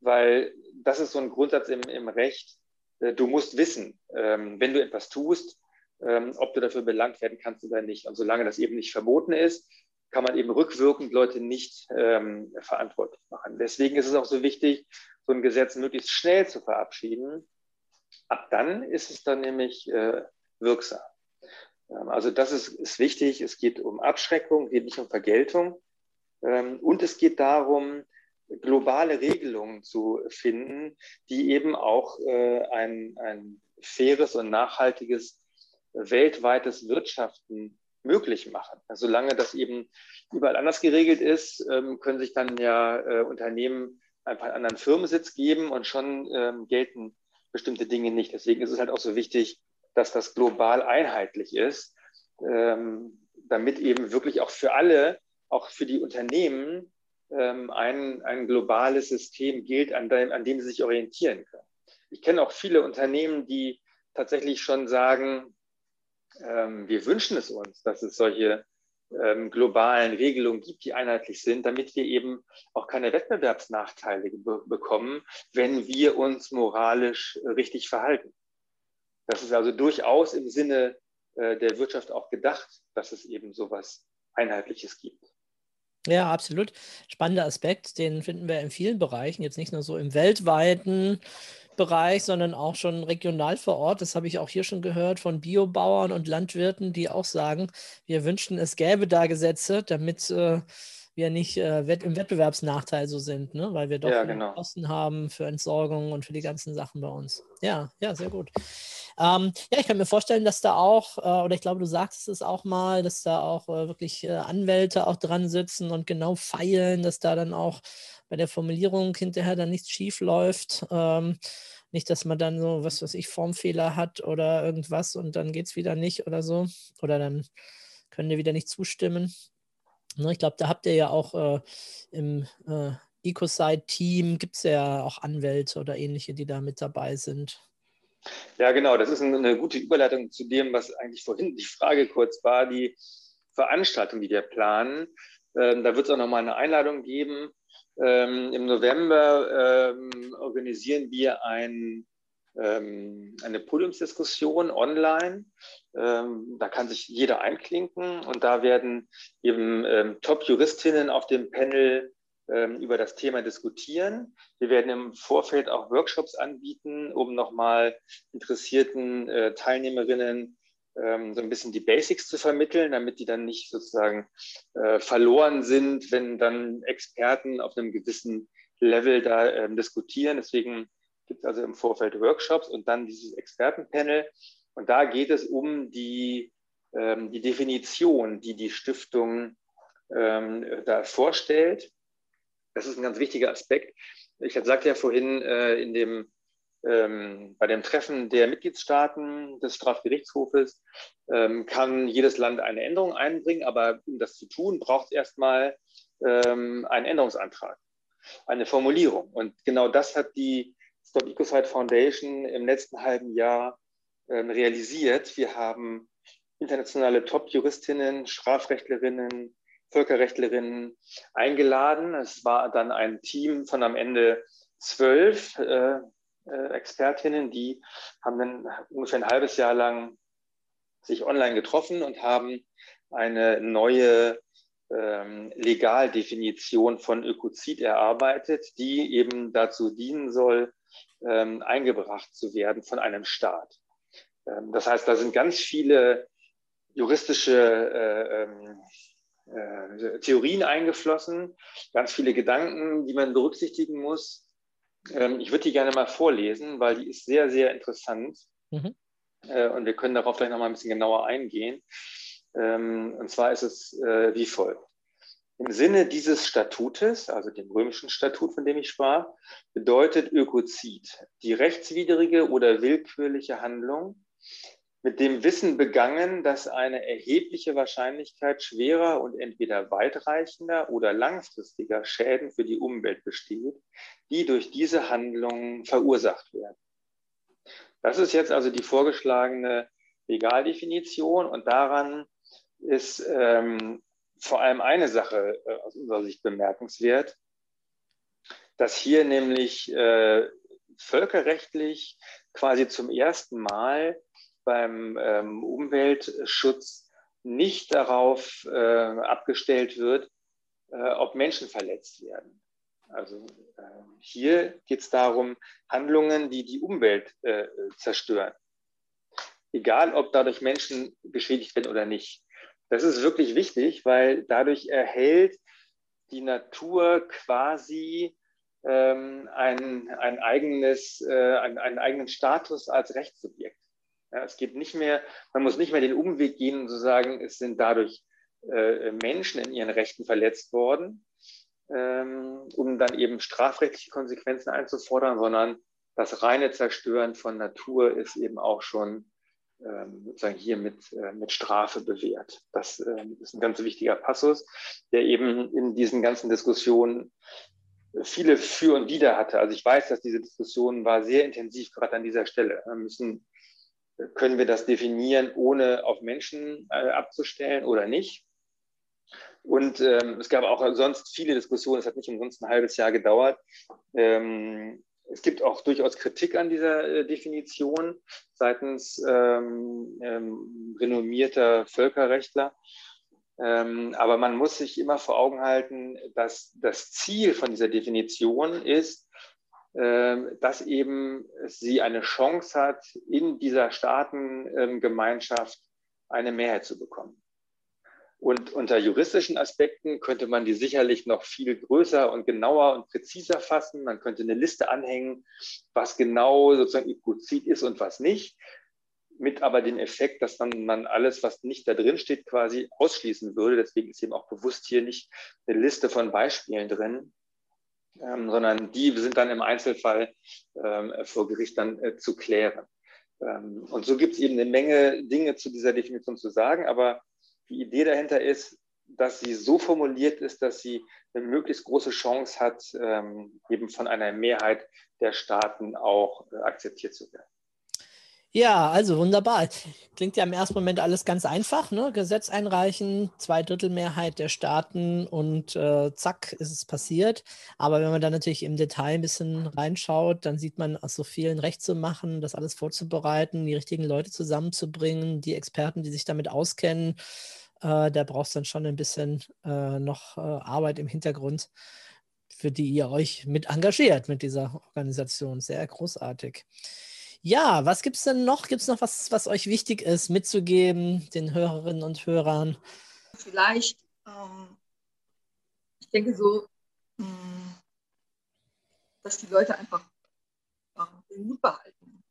Weil das ist so ein Grundsatz im, im Recht. Äh, du musst wissen, ähm, wenn du etwas tust, ähm, ob du dafür belangt werden kannst oder nicht. Und solange das eben nicht verboten ist, kann man eben rückwirkend Leute nicht ähm, verantwortlich machen. Deswegen ist es auch so wichtig, so ein Gesetz möglichst schnell zu verabschieden. Ab dann ist es dann nämlich äh, wirksam. Ähm, also das ist, ist wichtig. Es geht um Abschreckung, geht nicht um Vergeltung. Ähm, und es geht darum, globale Regelungen zu finden, die eben auch äh, ein, ein faires und nachhaltiges weltweites Wirtschaften möglich machen. Also solange das eben überall anders geregelt ist, ähm, können sich dann ja äh, Unternehmen einfach einen anderen Firmensitz geben und schon ähm, gelten bestimmte Dinge nicht. Deswegen ist es halt auch so wichtig, dass das global einheitlich ist, ähm, damit eben wirklich auch für alle, auch für die Unternehmen, ein, ein globales System gilt, an dem, an dem sie sich orientieren können. Ich kenne auch viele Unternehmen, die tatsächlich schon sagen, ähm, wir wünschen es uns, dass es solche ähm, globalen Regelungen gibt, die einheitlich sind, damit wir eben auch keine Wettbewerbsnachteile be bekommen, wenn wir uns moralisch richtig verhalten. Das ist also durchaus im Sinne äh, der Wirtschaft auch gedacht, dass es eben sowas Einheitliches gibt. Ja, absolut. Spannender Aspekt, den finden wir in vielen Bereichen, jetzt nicht nur so im weltweiten Bereich, sondern auch schon regional vor Ort. Das habe ich auch hier schon gehört von Biobauern und Landwirten, die auch sagen, wir wünschten, es gäbe da Gesetze, damit äh, wir nicht äh, im Wettbewerbsnachteil so sind, ne? weil wir doch ja, genau. Kosten haben für Entsorgung und für die ganzen Sachen bei uns. Ja, ja, sehr gut. Ähm, ja, ich kann mir vorstellen, dass da auch, äh, oder ich glaube, du sagst es auch mal, dass da auch äh, wirklich äh, Anwälte auch dran sitzen und genau feilen, dass da dann auch bei der Formulierung hinterher dann nichts schief läuft. Ähm, nicht, dass man dann so, was weiß ich, Formfehler hat oder irgendwas und dann geht es wieder nicht oder so. Oder dann können die wieder nicht zustimmen. Ne, ich glaube, da habt ihr ja auch äh, im äh, Ecoside-Team, gibt es ja auch Anwälte oder ähnliche, die da mit dabei sind. Ja, genau. Das ist eine gute Überleitung zu dem, was eigentlich vorhin die Frage kurz war, die Veranstaltung, die wir planen. Ähm, da wird es auch nochmal eine Einladung geben Ähm, Im November ähm, organisieren wir ein, ähm, eine Podiumsdiskussion online. Ähm, da kann sich jeder einklinken und da werden eben ähm, Top-Juristinnen auf dem Panel ähm, über das Thema diskutieren. Wir werden im Vorfeld auch Workshops anbieten, um nochmal interessierten äh, Teilnehmerinnen ähm, so ein bisschen die Basics zu vermitteln, damit die dann nicht sozusagen äh, verloren sind, wenn dann Experten auf einem gewissen Level da ähm, diskutieren. Deswegen gibt es also im Vorfeld Workshops und dann dieses Expertenpanel. Und da geht es um die, ähm, die Definition, die die Stiftung ähm, da vorstellt. Das ist ein ganz wichtiger Aspekt. Ich sagte ja vorhin äh, in dem ähm, bei dem Treffen der Mitgliedstaaten des Strafgerichtshofes ähm, kann jedes Land eine Änderung einbringen, aber um das zu tun, braucht es erstmal ähm, einen Änderungsantrag, eine Formulierung. Und genau das hat die Stop Ecocide Foundation im letzten halben Jahr ähm, realisiert. Wir haben internationale Top-Juristinnen, Strafrechtlerinnen, Völkerrechtlerinnen eingeladen. Es war dann ein Team von am Ende zwölf äh, äh, Expertinnen, die haben dann ungefähr ein halbes Jahr lang sich online getroffen und haben eine neue ähm, Legaldefinition von Ökozid erarbeitet, die eben dazu dienen soll, ähm, eingebracht zu werden von einem Staat. Ähm, das heißt, da sind ganz viele juristische äh, ähm, äh, Theorien eingeflossen, ganz viele Gedanken, die man berücksichtigen muss. Ähm, ich würde die gerne mal vorlesen, weil die ist sehr, sehr interessant. Mhm. Äh, und wir können darauf gleich noch mal ein bisschen genauer eingehen. Ähm, und zwar ist es äh, wie folgt. Im Sinne dieses Statutes, also dem römischen Statut, von dem ich sprach, bedeutet Ökozid die rechtswidrige oder willkürliche Handlung, mit dem Wissen begangen, dass eine erhebliche Wahrscheinlichkeit schwerer und entweder weitreichender oder langfristiger Schäden für die Umwelt besteht, die durch diese Handlungen verursacht werden. Das ist jetzt also die vorgeschlagene Legaldefinition und daran ist ähm, vor allem eine Sache äh, aus unserer Sicht bemerkenswert, dass hier nämlich äh, völkerrechtlich quasi zum ersten Mal beim ähm, Umweltschutz nicht darauf äh, abgestellt wird, äh, ob Menschen verletzt werden. Also äh, hier geht es darum, Handlungen, die die Umwelt äh, zerstören. Egal, ob dadurch Menschen geschädigt werden oder nicht. Das ist wirklich wichtig, weil dadurch erhält die Natur quasi ähm, ein, ein eigenes, äh, einen, einen eigenen Status als Rechtssubjekt. Ja, es geht nicht mehr, man muss nicht mehr den Umweg gehen und so sagen, es sind dadurch äh, Menschen in ihren Rechten verletzt worden, ähm, um dann eben strafrechtliche Konsequenzen einzufordern, sondern das reine Zerstören von Natur ist eben auch schon ähm, sozusagen hier mit, äh, mit Strafe bewährt. Das äh, ist ein ganz wichtiger Passus, der eben in diesen ganzen Diskussionen viele Für und Wider hatte. Also ich weiß, dass diese Diskussion war sehr intensiv, gerade an dieser Stelle. Wir müssen können wir das definieren, ohne auf Menschen äh, abzustellen oder nicht? Und ähm, es gab auch sonst viele Diskussionen, es hat nicht umsonst ein halbes Jahr gedauert. Ähm, es gibt auch durchaus Kritik an dieser äh, Definition seitens ähm, ähm renommierter Völkerrechtler. Ähm, aber man muss sich immer vor Augen halten, dass das Ziel von dieser Definition ist, dass eben sie eine Chance hat, in dieser Staatengemeinschaft eine Mehrheit zu bekommen. Und unter juristischen Aspekten könnte man die sicherlich noch viel größer und genauer und präziser fassen. Man könnte eine Liste anhängen, was genau sozusagen Ökozid ist und was nicht. Mit aber dem Effekt, dass man, man alles, was nicht da drin steht, quasi ausschließen würde. Deswegen ist eben auch bewusst hier nicht eine Liste von Beispielen drin, ähm, sondern die sind dann im Einzelfall ähm, vor Gericht dann äh, zu klären. Ähm, und so gibt es eben eine Menge Dinge zu dieser Definition zu sagen, aber die Idee dahinter ist, dass sie so formuliert ist, dass sie eine möglichst große Chance hat, ähm, eben von einer Mehrheit der Staaten auch äh, akzeptiert zu werden. Ja, also wunderbar. Klingt ja im ersten Moment alles ganz einfach. Ne? Gesetz einreichen, Zweidrittelmehrheit der Staaten und äh, zack, ist es passiert. Aber wenn man dann natürlich im Detail ein bisschen reinschaut, dann sieht man, aus so vielen Recht zu machen, das alles vorzubereiten, die richtigen Leute zusammenzubringen, die Experten, die sich damit auskennen. Äh, da braucht es dann schon ein bisschen äh, noch äh, Arbeit im Hintergrund, für die ihr euch mit engagiert mit dieser Organisation. Sehr großartig. Ja, was gibt es denn noch? Gibt es noch was, was euch wichtig ist, mitzugeben, den Hörerinnen und Hörern? Vielleicht, ähm, ich denke so, mh, hm, dass die Leute einfach äh, den Mut behalten.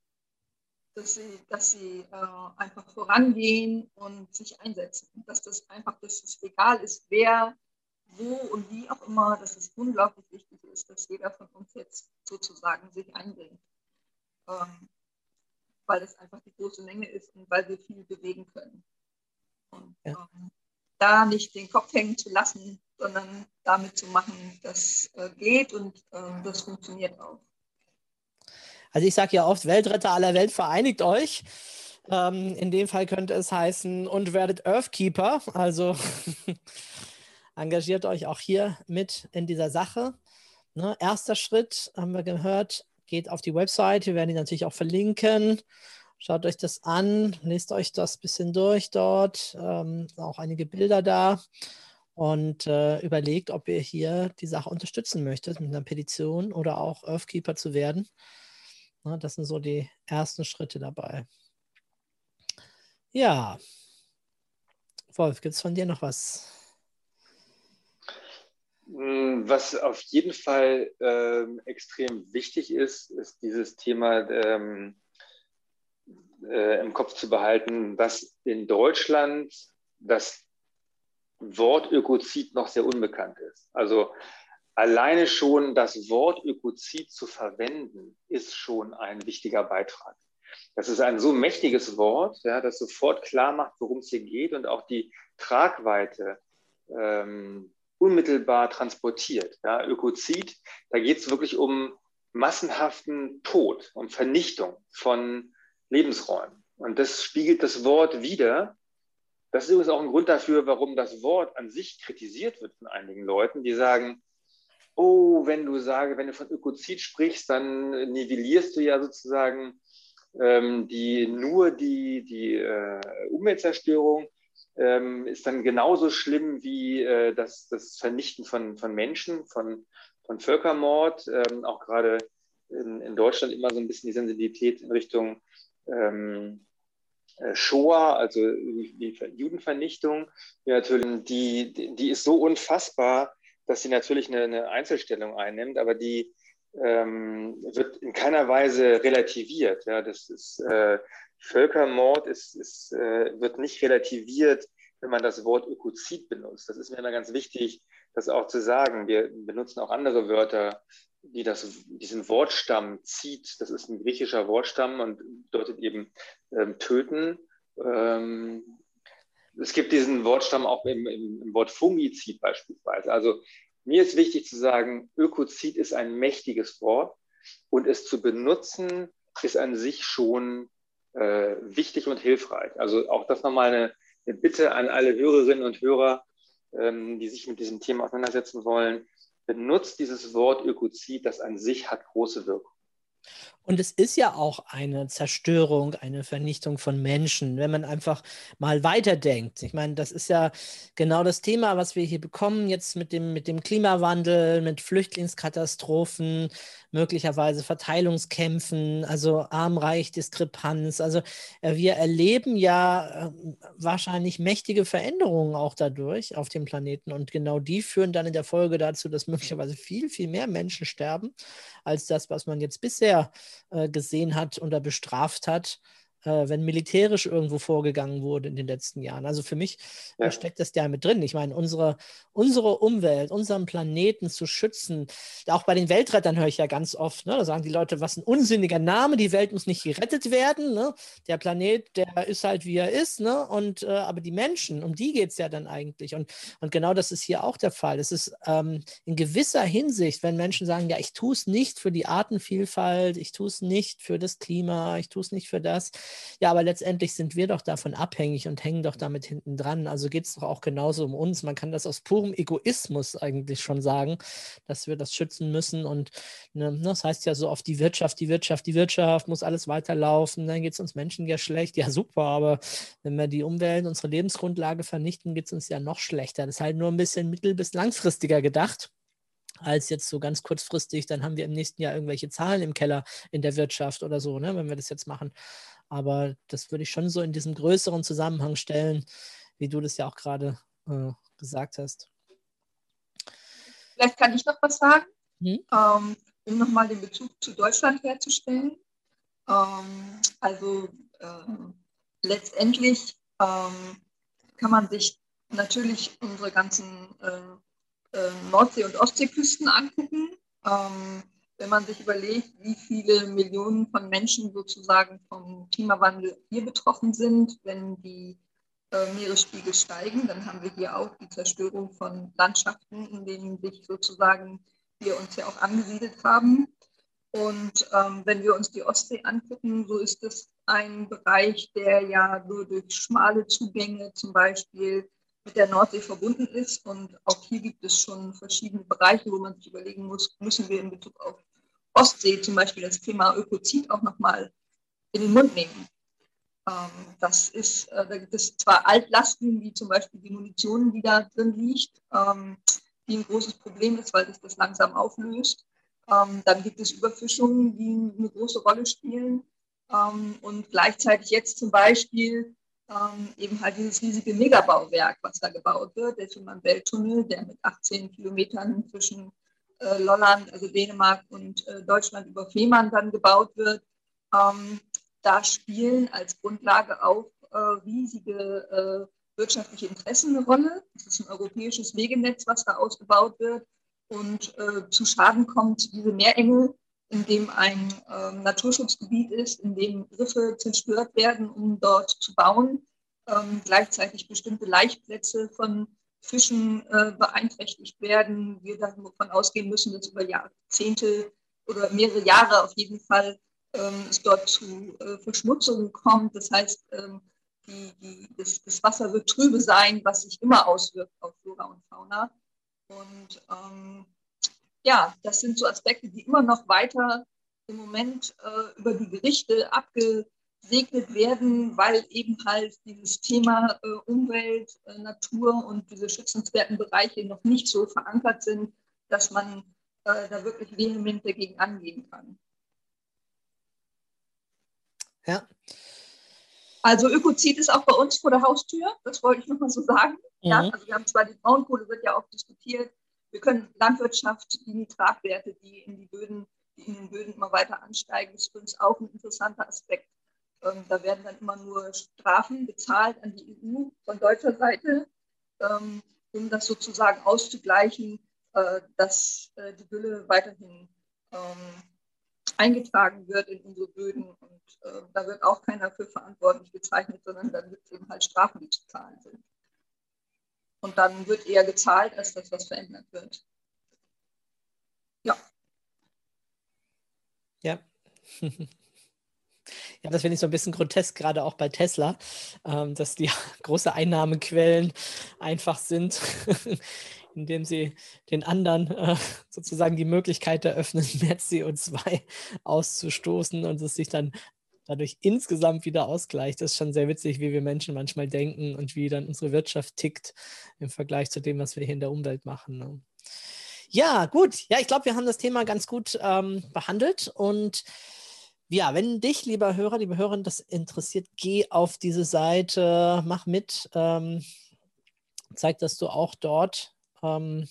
Dass sie, dass sie äh, einfach vorangehen und sich einsetzen. Dass das einfach, dass es egal ist, wer, wo und wie auch immer, dass es unglaublich wichtig ist, dass jeder von uns jetzt sozusagen sich einbringt. Ähm, weil es einfach die große Menge ist und weil wir viel bewegen können. Und ja. ähm, da nicht den Kopf hängen zu lassen, sondern damit zu machen, das äh, geht und äh, das funktioniert auch. Also ich sage ja oft, Weltretter aller Welt, vereinigt euch. Ähm, in dem Fall könnte es heißen, und werdet Earthkeeper. Also engagiert euch auch hier mit in dieser Sache. Ne, erster Schritt, haben wir gehört, geht auf die Website. Wir werden die natürlich auch verlinken. Schaut euch das an, lest euch das ein bisschen durch dort. Ähm, auch einige Bilder da. Und äh, überlegt, ob ihr hier die Sache unterstützen möchtet mit einer Petition oder auch Earthkeeper zu werden. Na, das sind so die ersten Schritte dabei. Ja. Wolf, gibt es von dir noch was? Mm, was auf jeden Fall ähm, extrem wichtig ist, ist dieses Thema ähm, äh, im Kopf zu behalten, dass in Deutschland das Wort Ökozid noch sehr unbekannt ist. Also alleine schon das Wort Ökozid zu verwenden, ist schon ein wichtiger Beitrag. Das ist ein so mächtiges Wort, ja, das sofort klar macht, worum es hier geht und auch die Tragweite ähm, unmittelbar transportiert. Ja, Ökozid, da geht es wirklich um massenhaften Tod, um Vernichtung von Lebensräumen. Und das spiegelt das Wort wider. Das ist übrigens auch ein Grund dafür, warum das Wort an sich kritisiert wird von einigen Leuten, die sagen, oh, wenn du sage, wenn du von Ökozid sprichst, dann nivellierst du ja sozusagen ähm, die, nur die, die äh, Umweltzerstörung ähm, ist dann genauso schlimm wie äh, das, das Vernichten von, von Menschen, von, von Völkermord. Ähm, auch gerade in, in, Deutschland immer so ein bisschen die Sensibilität in Richtung ähm, äh, Shoah, also die Judenvernichtung, die, natürlich, die, die ist so unfassbar, dass sie natürlich eine, eine Einzelstellung einnimmt, aber die ähm, wird in keiner Weise relativiert. Ja, das ist äh, Völkermord ist, ist, äh, wird nicht relativiert, wenn man das Wort Ökozid benutzt. Das ist mir immer ganz wichtig, das auch zu sagen. Wir benutzen auch andere Wörter, die das, diesen Wortstamm zieht. Das ist ein griechischer Wortstamm und bedeutet eben ähm, töten. Ähm, es gibt diesen Wortstamm auch im, im, im Wort Fungizid beispielsweise. Also mir ist wichtig zu sagen, Ökozid ist ein mächtiges Wort und es zu benutzen ist an sich schon äh, wichtig und hilfreich. Also auch das nochmal eine, eine Bitte an alle Hörerinnen und Hörer, ähm, die sich mit diesem Thema auseinandersetzen wollen. Benutzt dieses Wort Ökozid, das an sich hat große Wirkung. Und es ist ja auch eine Zerstörung, eine Vernichtung von Menschen, wenn man einfach mal weiterdenkt. Ich meine, das ist ja genau das Thema, was wir hier bekommen, jetzt mit dem, mit dem Klimawandel, mit Flüchtlingskatastrophen, möglicherweise Verteilungskämpfen, also Arm-Reich-Diskrepanz. Also äh, wir erleben ja äh, wahrscheinlich mächtige Veränderungen auch dadurch auf dem Planeten. Und genau die führen dann in der Folge dazu, dass möglicherweise viel, viel mehr Menschen sterben, als das, was man jetzt bisher gesehen hat oder bestraft hat, äh, wenn militärisch irgendwo vorgegangen wurde in den letzten Jahren. Also für mich ja. steckt das ja mit drin. Ich meine, unsere, unsere Umwelt, unseren Planeten zu schützen, auch bei den Weltrettern höre ich ja ganz oft, ne, da sagen die Leute, was ein unsinniger Name, die Welt muss nicht gerettet werden. Ne? Der Planet, der ist halt, wie er ist. Ne? Und, äh, aber die Menschen, um die geht es ja dann eigentlich. Und, und genau das ist hier auch der Fall. Es ist ähm, in gewisser Hinsicht, wenn Menschen sagen, ja, ich tue es nicht für die Artenvielfalt, ich tue es nicht für das Klima, ich tue es nicht für das, Ja, aber letztendlich sind wir doch davon abhängig und hängen doch damit hinten dran. Also geht es doch auch genauso um uns. Man kann das aus purem Egoismus eigentlich schon sagen, dass wir das schützen müssen. Und ne, das heißt ja so oft die Wirtschaft, die Wirtschaft, die Wirtschaft muss alles weiterlaufen. Dann geht es uns Menschen ja schlecht. Ja, super, aber wenn wir die Umwelt, unsere Lebensgrundlage vernichten, geht es uns ja noch schlechter. Das ist halt nur ein bisschen mittel- bis langfristiger gedacht als jetzt so ganz kurzfristig, dann haben wir im nächsten Jahr irgendwelche Zahlen im Keller in der Wirtschaft oder so, ne, wenn wir das jetzt machen. Aber das würde ich schon so in diesem größeren Zusammenhang stellen, wie du das ja auch gerade äh, gesagt hast. Vielleicht kann ich noch was sagen, hm? ähm, um nochmal den Bezug zu Deutschland herzustellen. Ähm, also äh, letztendlich ähm, kann man sich natürlich unsere ganzen äh, äh, Nordsee- und Ostseeküsten angucken. Ähm, wenn man sich überlegt, wie viele Millionen von Menschen sozusagen vom Klimawandel hier betroffen sind, wenn die äh, Meeresspiegel steigen, dann haben wir hier auch die Zerstörung von Landschaften, in denen sich sozusagen wir uns ja auch angesiedelt haben. Und ähm, wenn wir uns die Ostsee angucken, so ist es ein Bereich, der ja nur durch schmale Zugänge zum Beispiel mit der Nordsee verbunden ist. Und auch hier gibt es schon verschiedene Bereiche, wo man sich überlegen muss, müssen wir in Bezug auf Ostsee zum Beispiel das Thema Ökozid auch nochmal in den Mund nehmen. Ähm, das ist, äh, da gibt es zwar Altlasten, wie zum Beispiel die Munition, die da drin liegt, ähm, die ein großes Problem ist, weil sich das langsam auflöst. Ähm, dann gibt es Überfischungen, die eine große Rolle spielen. Und gleichzeitig jetzt zum Beispiel ähm, eben halt dieses riesige Megabauwerk, was da gebaut wird, der Fehmarn-Belt-Tunnel, der mit 18 Kilometern zwischen äh, Lolland, also Dänemark und äh, Deutschland über Fehmarn dann gebaut wird. Ähm, da spielen als Grundlage auch äh, riesige äh, wirtschaftliche Interessen eine Rolle. Es ist ein europäisches Wegenetz, was da ausgebaut wird. Und äh, zu Schaden kommt diese Meerenge in dem ein äh, Naturschutzgebiet ist, in dem Riffe zerstört werden, um dort zu bauen, ähm, gleichzeitig bestimmte Laichplätze von Fischen äh, beeinträchtigt werden. Wir davon ausgehen müssen, dass über Jahrzehnte oder mehrere Jahre auf jeden Fall ähm, es dort zu äh, Verschmutzungen kommt. Das heißt, ähm, die, die, das, das, Wasser wird trübe sein, was sich immer auswirkt auf Flora und Fauna. Und ähm, ja, das sind so Aspekte, die immer noch weiter im Moment äh, über die Gerichte abgesegnet werden, weil eben halt dieses Thema äh, Umwelt, äh, Natur und diese schützenswerten Bereiche noch nicht so verankert sind, dass man äh, da wirklich vehement dagegen angehen kann. Ja. Also Ökozid ist auch bei uns vor der Haustür, das wollte ich nochmal so sagen. Mhm. Ja, also wir haben zwar die Braunkohle, wird ja auch diskutiert, wir können Landwirtschaft, die Nitratwerte, die in, die Böden, die in den Böden immer weiter ansteigen, ist für uns auch ein interessanter Aspekt. Ähm, da werden dann immer nur Strafen bezahlt an die EU von deutscher Seite, ähm, um das sozusagen auszugleichen, äh, dass äh, die Gülle weiterhin ähm, eingetragen wird in unsere Böden. Und äh, da wird auch keiner für verantwortlich bezeichnet, sondern dann es eben halt Strafen, die zu zahlen sind. Und dann wird eher gezahlt, als dass was verändert wird. Ja. Ja. Ja, das finde ich so ein bisschen grotesk, gerade auch bei Tesla, ähm, dass die große Einnahmequellen einfach sind, indem sie den anderen äh, sozusagen die Möglichkeit eröffnen, mehr CO2 auszustoßen und es sich dann dadurch insgesamt wieder ausgleicht. Das ist schon sehr witzig, wie wir Menschen manchmal denken und wie dann unsere Wirtschaft tickt im Vergleich zu dem, was wir hier in der Umwelt machen. Ne? Ja, gut. Ja, ich glaube, wir haben das Thema ganz gut ähm, behandelt. Und ja, wenn dich, lieber Hörer, liebe Hörerin, das interessiert, geh auf diese Seite, mach mit, ähm, zeig, dass du auch dort ähm,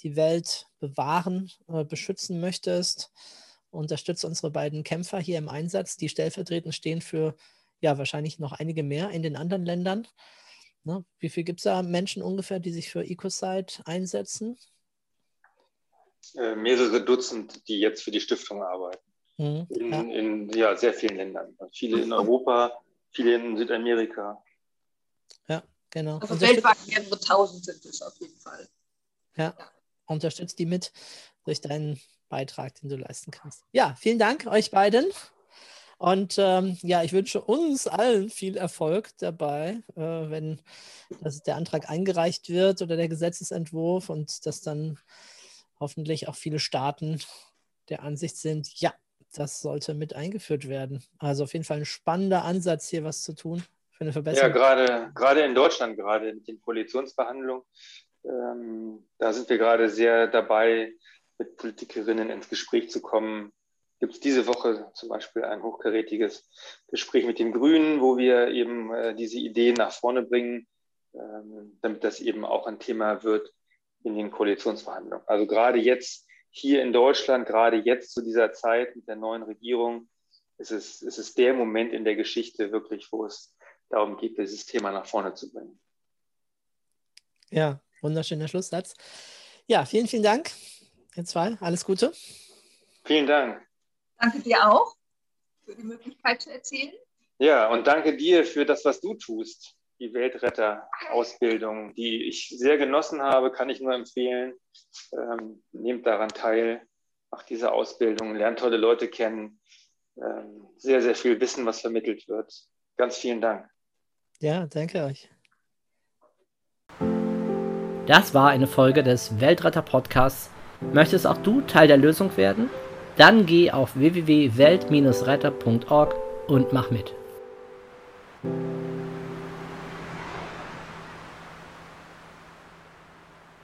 die Welt bewahren, äh, beschützen möchtest unterstützt unsere beiden Kämpfer hier im Einsatz, die stellvertretend stehen für ja wahrscheinlich noch einige mehr in den anderen Ländern. Ne? Wie viel gibt es da Menschen ungefähr, die sich für Ecosite einsetzen? Äh, mehrere Dutzend, die jetzt für die Stiftung arbeiten. Mhm, in, ja. in ja, sehr vielen Ländern. Viele in Europa, viele in Südamerika. Ja, genau. Also weltweit mehrere tausend sind es auf jeden Fall. Ja, ja. unterstützt die mit durch deinen Beitrag, den du leisten kannst. Ja, vielen Dank euch beiden. Und ähm, ja, ich wünsche uns allen viel Erfolg dabei, äh, wenn das, der Antrag eingereicht wird oder der Gesetzesentwurf und dass dann hoffentlich auch viele Staaten der Ansicht sind, ja, das sollte mit eingeführt werden. Also auf jeden Fall ein spannender Ansatz, hier was zu tun für eine Verbesserung. Ja, gerade, gerade in Deutschland, gerade mit den Koalitionsverhandlungen, ähm, da sind wir gerade sehr dabei, mit Politikerinnen ins Gespräch zu kommen. Gibt es diese Woche zum Beispiel ein hochkarätiges Gespräch mit den Grünen, wo wir eben äh, diese Ideen nach vorne bringen, ähm, damit das eben auch ein Thema wird in den Koalitionsverhandlungen. Also gerade jetzt hier in Deutschland, gerade jetzt zu dieser Zeit mit der neuen Regierung, ist es, ist es der Moment in der Geschichte wirklich, wo es darum geht, dieses Thema nach vorne zu bringen. Ja, wunderschöner Schlusssatz. Ja, vielen, vielen Dank, Ihr zwei. Alles Gute. Vielen Dank. Danke dir auch für die Möglichkeit zu erzählen. Ja, und danke dir für das, was du tust die Weltretter-Ausbildung, die ich sehr genossen habe, kann ich nur empfehlen. Ähm, nehmt daran teil, macht diese Ausbildung, lernt tolle Leute kennen. Ähm, sehr, sehr viel Wissen, was vermittelt wird. Ganz vielen Dank. Ja, danke euch. Das war eine Folge des Weltretter-Podcasts. Möchtest auch du Teil der Lösung werden? Dann geh auf www.welt-retter.org und mach mit.